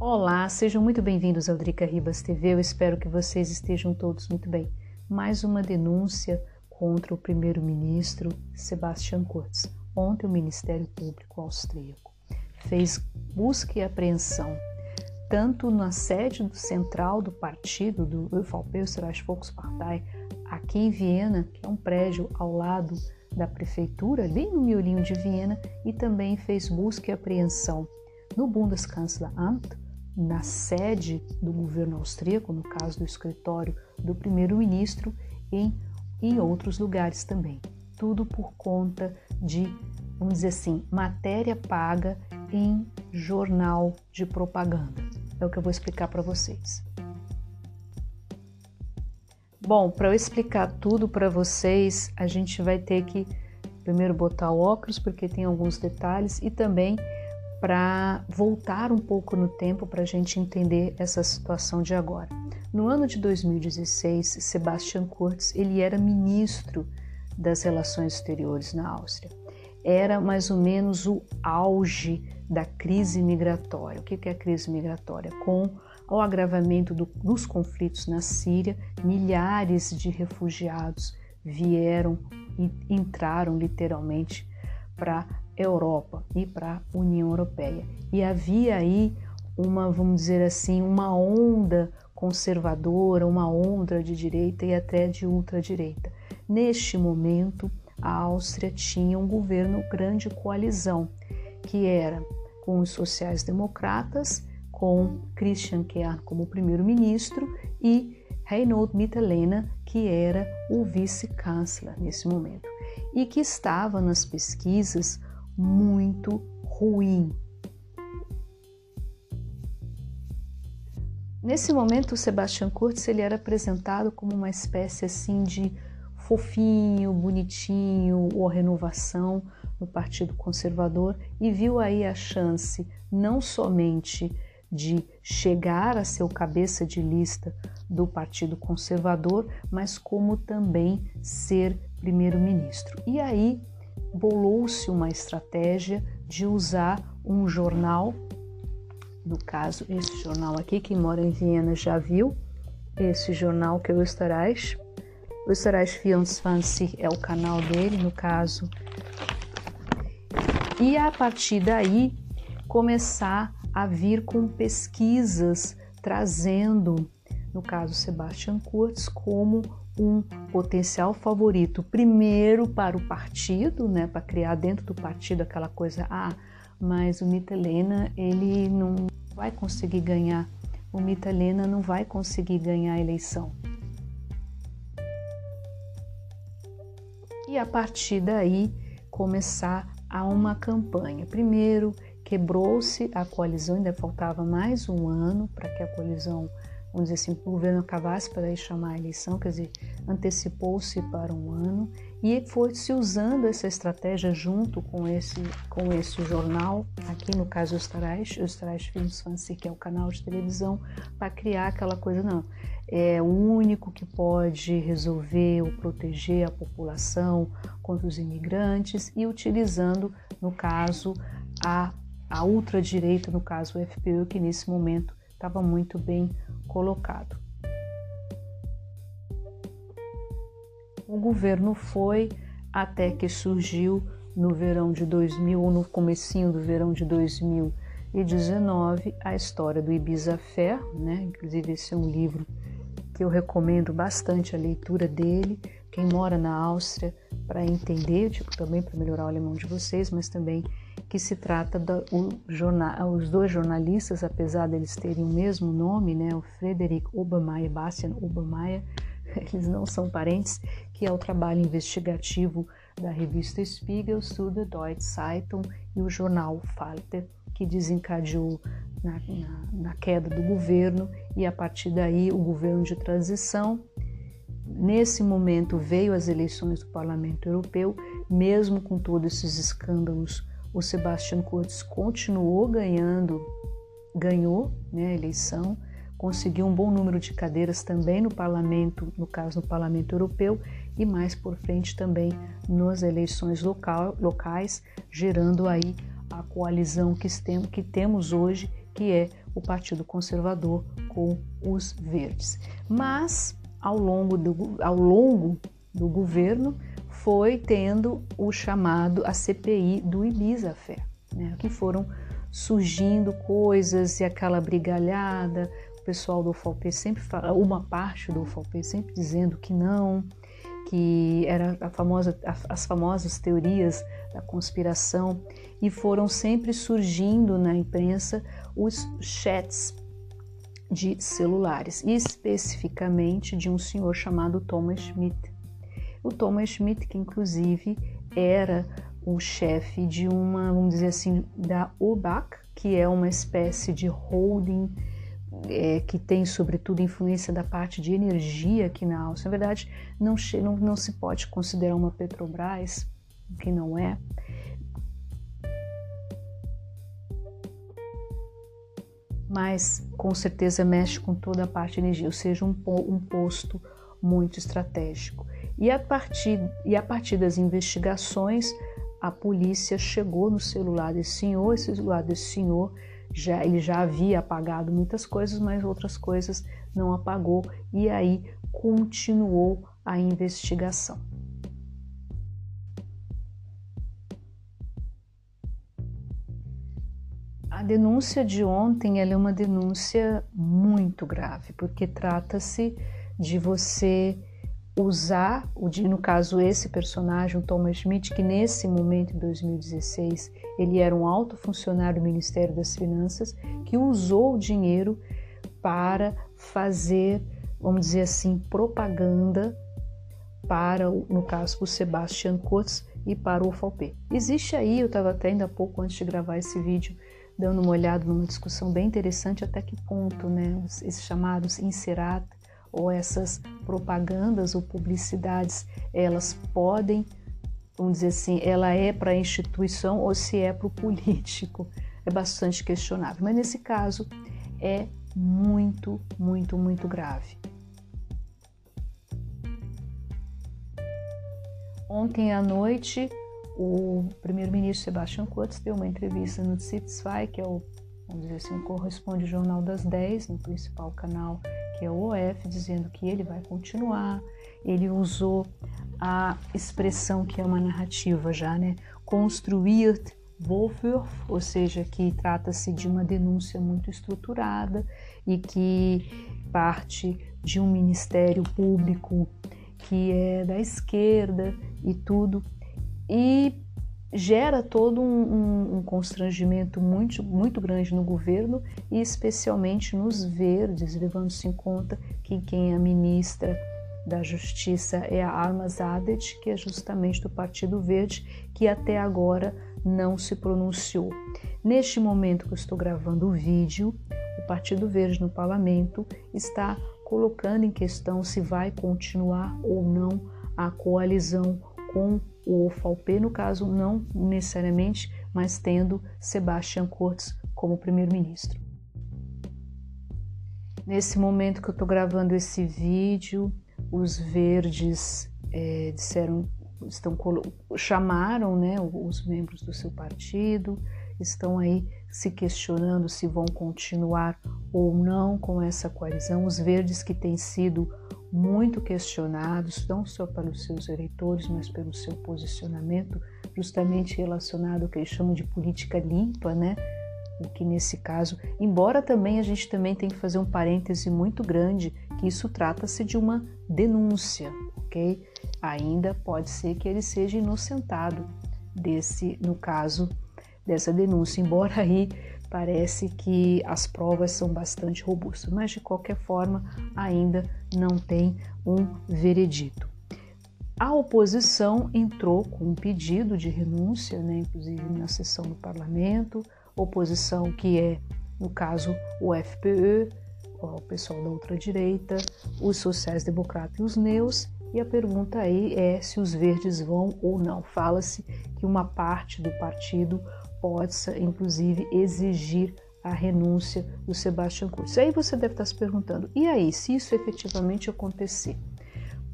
Olá, sejam muito bem-vindos ao Drica Ribas TV. Eu espero que vocês estejam todos muito bem. Mais uma denúncia contra o primeiro-ministro Sebastian Kurz. Ontem o Ministério Público austríaco fez busca e apreensão tanto na sede do central do partido do ÖVP, Volkspartei, aqui em Viena, que é um prédio ao lado da prefeitura, bem no miolinho de Viena, e também fez busca e apreensão no Bundeskanzleramt, na sede do governo austríaco, no caso do escritório do primeiro-ministro, em, em outros lugares também. Tudo por conta de, vamos dizer assim, matéria paga em jornal de propaganda. É o que eu vou explicar para vocês. Bom, para eu explicar tudo para vocês, a gente vai ter que primeiro botar o óculos, porque tem alguns detalhes, e também para voltar um pouco no tempo para a gente entender essa situação de agora. No ano de 2016, Sebastian Kurz ele era ministro das Relações Exteriores na Áustria. Era mais ou menos o auge da crise migratória. O que é a crise migratória? Com o agravamento do, dos conflitos na Síria, milhares de refugiados vieram e entraram literalmente para Europa e para a União Europeia. E havia aí uma, vamos dizer assim, uma onda conservadora, uma onda de direita e até de ultradireita. Neste momento, a Áustria tinha um governo grande coalizão, que era com os sociais-democratas, com Christian Kern como primeiro-ministro e Reinhold Mitterlehner, que era o vice-chanceler nesse momento, e que estava nas pesquisas muito ruim. Nesse momento, o Sebastian Kurz ele era apresentado como uma espécie assim de fofinho, bonitinho, ou renovação no Partido Conservador e viu aí a chance não somente de chegar a ser o cabeça de lista do Partido Conservador, mas como também ser primeiro-ministro. E aí bolou-se uma estratégia de usar um jornal, no caso, esse jornal aqui, quem mora em Viena já viu, esse jornal que é o Österreich. O Österreich 24 é o canal dele, no caso. E a partir daí começar a vir com pesquisas trazendo, no caso Sebastian Kurz, como um potencial favorito, primeiro para o partido, né, para criar dentro do partido aquela coisa, ah, mas o Mitelena ele não vai conseguir ganhar, o Mitelena não vai conseguir ganhar a eleição. E a partir daí começar a uma campanha. Primeiro quebrou-se a coalizão, ainda faltava mais um ano para que a coalizão vamos dizer assim, o governo acabasse para chamar a eleição, quer dizer, antecipou-se para um ano e foi se usando essa estratégia junto com esse, com esse jornal, aqui no caso o Österreich, Österreich Filmsfancy, que é o canal de televisão, para criar aquela coisa, não, é o único que pode resolver ou proteger a população contra os imigrantes e utilizando, no caso, a, a ultradireita, no caso o FPÖ, que nesse momento estava muito bem colocado. O governo foi até que surgiu no verão de 2000 ou no comecinho do verão de 2019 a história do Ibiza Fair, né? Inclusive esse é um livro que eu recomendo bastante a leitura dele. Quem mora na Áustria para entender, tipo, também para melhorar o alemão de vocês, mas também que se trata da, jornal, os dois jornalistas, apesar deles terem o mesmo nome, né, o Frederick Obermeier e Bastian Obermeier, eles não são parentes, que é o trabalho investigativo da revista Spiegel, Suda Deutsche Zeitung e o jornal Falter, que desencadeou na, na, na queda do governo e a partir daí o governo de transição. Nesse momento veio as eleições do Parlamento Europeu, mesmo com todos esses escândalos o Sebastian Kurz continuou ganhando, ganhou né, a eleição, conseguiu um bom número de cadeiras também no parlamento, no caso no parlamento europeu, e mais por frente também nas eleições local, locais, gerando aí a coalizão que, que temos hoje, que é o Partido Conservador com os Verdes. Mas ao longo do, ao longo do governo foi tendo o chamado a CPI do Ibiza Fé, né, que foram surgindo coisas e aquela brigalhada, o pessoal do UFOP sempre fala, uma parte do UFOP sempre dizendo que não, que era a famosa, as famosas teorias da conspiração e foram sempre surgindo na imprensa os chats de celulares, especificamente de um senhor chamado Thomas Schmidt. O Thomas Schmidt, que inclusive era o chefe de uma, vamos dizer assim, da OBAC, que é uma espécie de holding é, que tem sobretudo influência da parte de energia aqui na Áustria. Na verdade, não, não, não se pode considerar uma Petrobras, que não é. Mas com certeza mexe com toda a parte de energia, ou seja, um, um posto muito estratégico. E a partir, e a partir das investigações, a polícia chegou no celular desse senhor, esse celular desse senhor já ele já havia apagado muitas coisas, mas outras coisas não apagou e aí continuou a investigação. A denúncia de ontem é uma denúncia muito grave, porque trata-se de você usar, no caso esse personagem, o Thomas Schmidt, que nesse momento, em 2016, ele era um alto funcionário do Ministério das Finanças, que usou o dinheiro para fazer, vamos dizer assim, propaganda para, no caso, o Sebastian Kurz e para o UFOP. Existe aí, eu estava até ainda há pouco antes de gravar esse vídeo, dando uma olhada numa discussão bem interessante até que ponto, né, esses chamados inserata ou essas propagandas ou publicidades, elas podem, vamos dizer assim, ela é para a instituição ou se é para o político. É bastante questionável. Mas nesse caso é muito, muito, muito grave. Ontem à noite, o primeiro-ministro Sebastian Kurz deu uma entrevista no City que é o, vamos dizer assim, corresponde ao Jornal das 10, no principal canal que é o OF, dizendo que ele vai continuar. Ele usou a expressão que é uma narrativa já, né? Construir Vorwurf, ou seja, que trata-se de uma denúncia muito estruturada e que parte de um ministério público que é da esquerda e tudo. E gera todo um, um, um, constrangimento muito, muito grande no governo e especialmente nos verdes, levando-se em conta que quem é a ministra da Justiça é a Alma Zadet, que é justamente do Partido Verde, que até agora não se pronunciou. Neste momento que eu estou gravando o vídeo, o Partido Verde no parlamento está colocando em questão se vai continuar ou não a coalizão com o UFALP, no caso, não necessariamente, mas tendo Sebastian Kurz como primeiro-ministro. Nesse momento que eu estou gravando esse vídeo, os verdes é, disseram, estão chamaram, né, os membros do seu partido, estão aí se questionando se vão continuar ou não com essa coalizão. Os verdes que têm sido muito questionados, não só pelos seus eleitores, mas pelo seu posicionamento, justamente relacionado ao que eles chamam de política limpa, né? O que nesse caso, embora também a gente também tem que fazer um parêntese muito grande, que isso trata-se de uma denúncia, ok? Ainda pode ser que ele seja inocentado desse, no caso dessa denúncia, embora aí parece que as provas são bastante robustas, mas de qualquer forma ainda não tem um veredito. A oposição entrou com um pedido de renúncia, né, inclusive na sessão do parlamento, oposição que é, no caso, o FPE, o pessoal da ultradireita, os sociais-democratas e os neus, e a pergunta aí é se os verdes vão ou não. Fala-se que uma parte do partido possa, inclusive, exigir a renúncia do Sebastian Kurz. Aí você deve estar se perguntando: e aí, se isso efetivamente acontecer,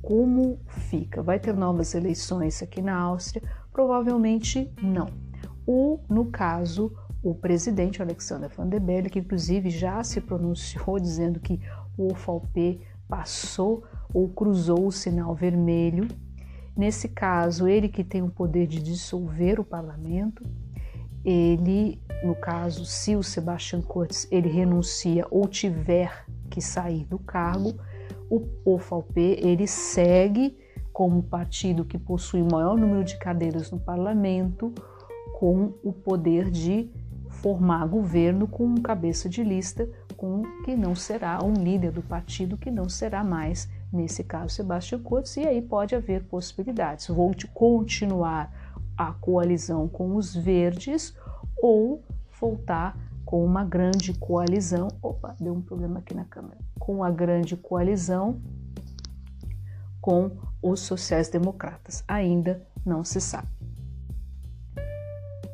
como fica? Vai ter novas eleições aqui na Áustria? Provavelmente não. O, no caso, o presidente Alexander Van der Bellen, que inclusive já se pronunciou dizendo que o OFALP passou ou cruzou o sinal vermelho. Nesse caso, ele que tem o poder de dissolver o parlamento, ele, no caso, se o Sebastian Kurz ele renuncia ou tiver que sair do cargo, o OFALP ele segue como partido que possui o maior número de cadeiras no parlamento, com o poder de formar governo com um cabeça de lista, com que não será um líder do partido, que não será mais, nesse caso, Sebastião Kurz, e aí pode haver possibilidades. Vou continuar a coalizão com os verdes ou voltar com uma grande coalizão. Opa, deu um problema aqui na câmera. Com a grande coalizão com os sociais-democratas. Ainda não se sabe.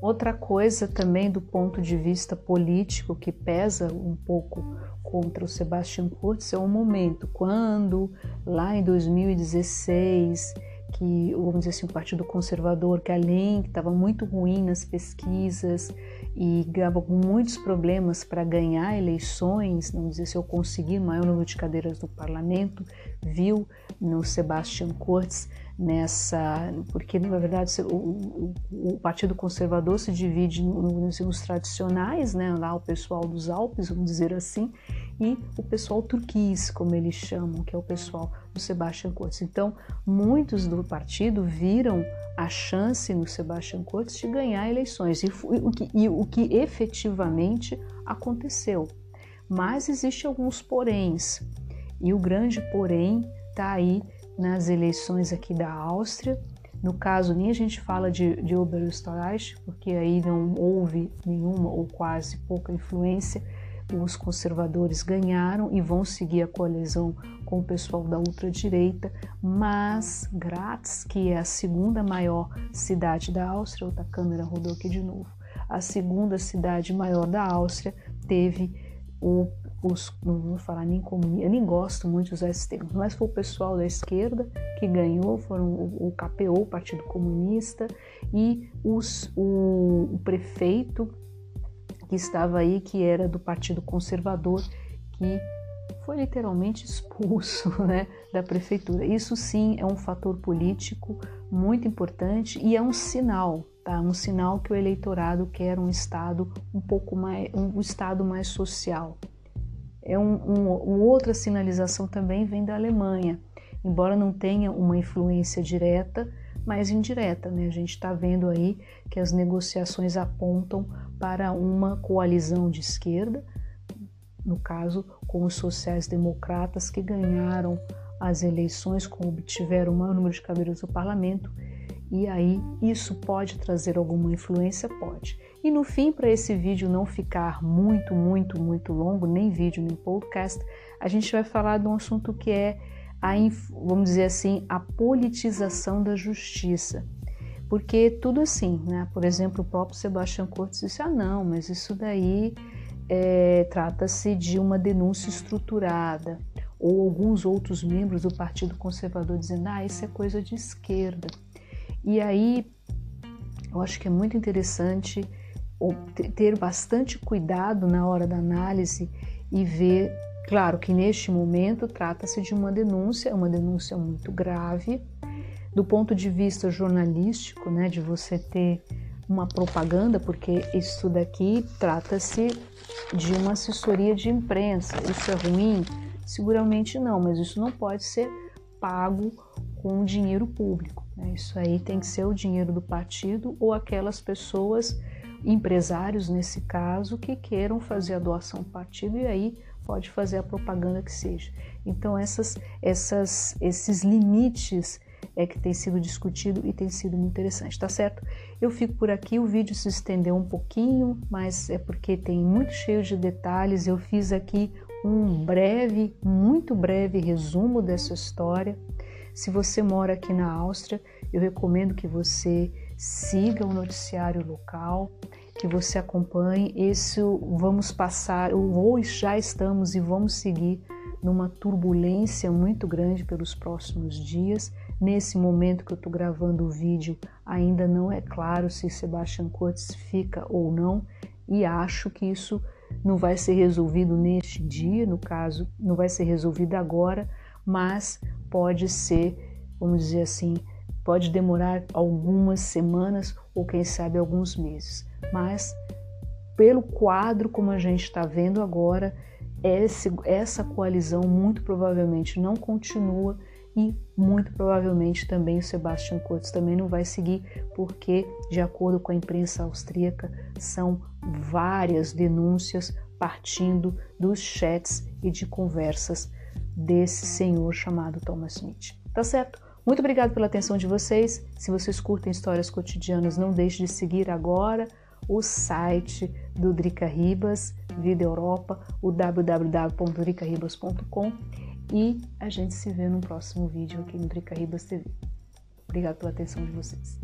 Outra coisa também do ponto de vista político que pesa um pouco contra o Sebastian Kurz é o momento quando lá em 2016 que, vamos dizer assim, o Partido Conservador, que além que estava muito ruim nas pesquisas e estava com muitos problemas para ganhar eleições, vamos dizer, se eu conseguir maior número de cadeiras no parlamento, viu no Sebastian Kurz nessa, porque na verdade o, o, o Partido Conservador se divide nos, nos tradicionais, né, lá o pessoal dos Alpes, vamos dizer assim, e o pessoal turquês, como eles chamam, que é o pessoal do Sebastian Kurz. Então, muitos do partido viram a chance no Sebastian Kurz de ganhar eleições, e, foi, o, que, e o que efetivamente aconteceu. Mas existe alguns poréns, e o grande porém está aí nas eleições aqui da Áustria. No caso, nem a gente fala de, de Oberösterreich, porque aí não houve nenhuma ou quase pouca influência. Os conservadores ganharam e vão seguir a coalizão com o pessoal da ultradireita, mas Graz, que é a segunda maior cidade da Áustria, outra câmera rodou aqui de novo, a segunda cidade maior da Áustria, teve o os, não vou falar nem comunista, eu nem gosto muito de usar esse termo, mas foi o pessoal da esquerda que ganhou, foram o, o KPO, o Partido Comunista, e os, o, o prefeito que estava aí, que era do Partido Conservador, que foi literalmente expulso né, da prefeitura. Isso sim é um fator político muito importante e é um sinal, tá? Um sinal que o eleitorado quer um estado um pouco mais, um estado mais social, é um, um, uma outra sinalização também vem da Alemanha, embora não tenha uma influência direta, mas indireta. Né? A gente está vendo aí que as negociações apontam para uma coalizão de esquerda, no caso com os sociais-democratas que ganharam as eleições, obtiveram o maior número de cadeiras no parlamento, e aí isso pode trazer alguma influência? Pode. E no fim, para esse vídeo não ficar muito, muito, muito longo, nem vídeo, nem podcast, a gente vai falar de um assunto que é a, vamos dizer assim, a politização da justiça. Porque tudo assim, né? Por exemplo, o próprio Sebastião Cortes disse: ah, não, mas isso daí é, trata-se de uma denúncia estruturada. Ou alguns outros membros do Partido Conservador dizendo: ah, isso é coisa de esquerda. E aí, eu acho que é muito interessante ter bastante cuidado na hora da análise e ver, claro que neste momento trata-se de uma denúncia, uma denúncia muito grave, do ponto de vista jornalístico, né, de você ter uma propaganda, porque isso daqui trata-se de uma assessoria de imprensa. Isso é ruim? Seguramente não, mas isso não pode ser pago com dinheiro público. Né? Isso aí tem que ser o dinheiro do partido ou aquelas pessoas empresários nesse caso que queiram fazer a doação partido e aí pode fazer a propaganda que seja. Então essas, essas, esses limites é que tem sido discutido e tem sido muito interessante, tá certo? Eu fico por aqui, o vídeo se estendeu um pouquinho, mas é porque tem muito cheio de detalhes. Eu fiz aqui um breve, muito breve resumo dessa história. Se você mora aqui na Áustria, eu recomendo que você siga o noticiário local, que você acompanhe. Isso vamos passar, ou já estamos e vamos seguir numa turbulência muito grande pelos próximos dias. Nesse momento que eu estou gravando o vídeo, ainda não é claro se Sebastian Kurz fica ou não. e acho que isso não vai ser resolvido neste dia, no caso, não vai ser resolvido agora, mas pode ser, vamos dizer assim, pode demorar algumas semanas ou quem sabe alguns meses. Mas pelo quadro como a gente está vendo agora, esse, essa coalizão muito provavelmente não continua e muito provavelmente também o Sebastian Kurz também não vai seguir, porque, de acordo com a imprensa austríaca, são várias denúncias partindo dos chats e de conversas desse senhor chamado Thomas Smith. Tá certo? Muito obrigado pela atenção de vocês. Se vocês curtem histórias cotidianas, não deixe de seguir agora o site do Drica Ribas, Vida Europa, o www.dricaribas.com e a gente se vê no próximo vídeo aqui no Drica Ribas TV. Obrigado pela atenção de vocês.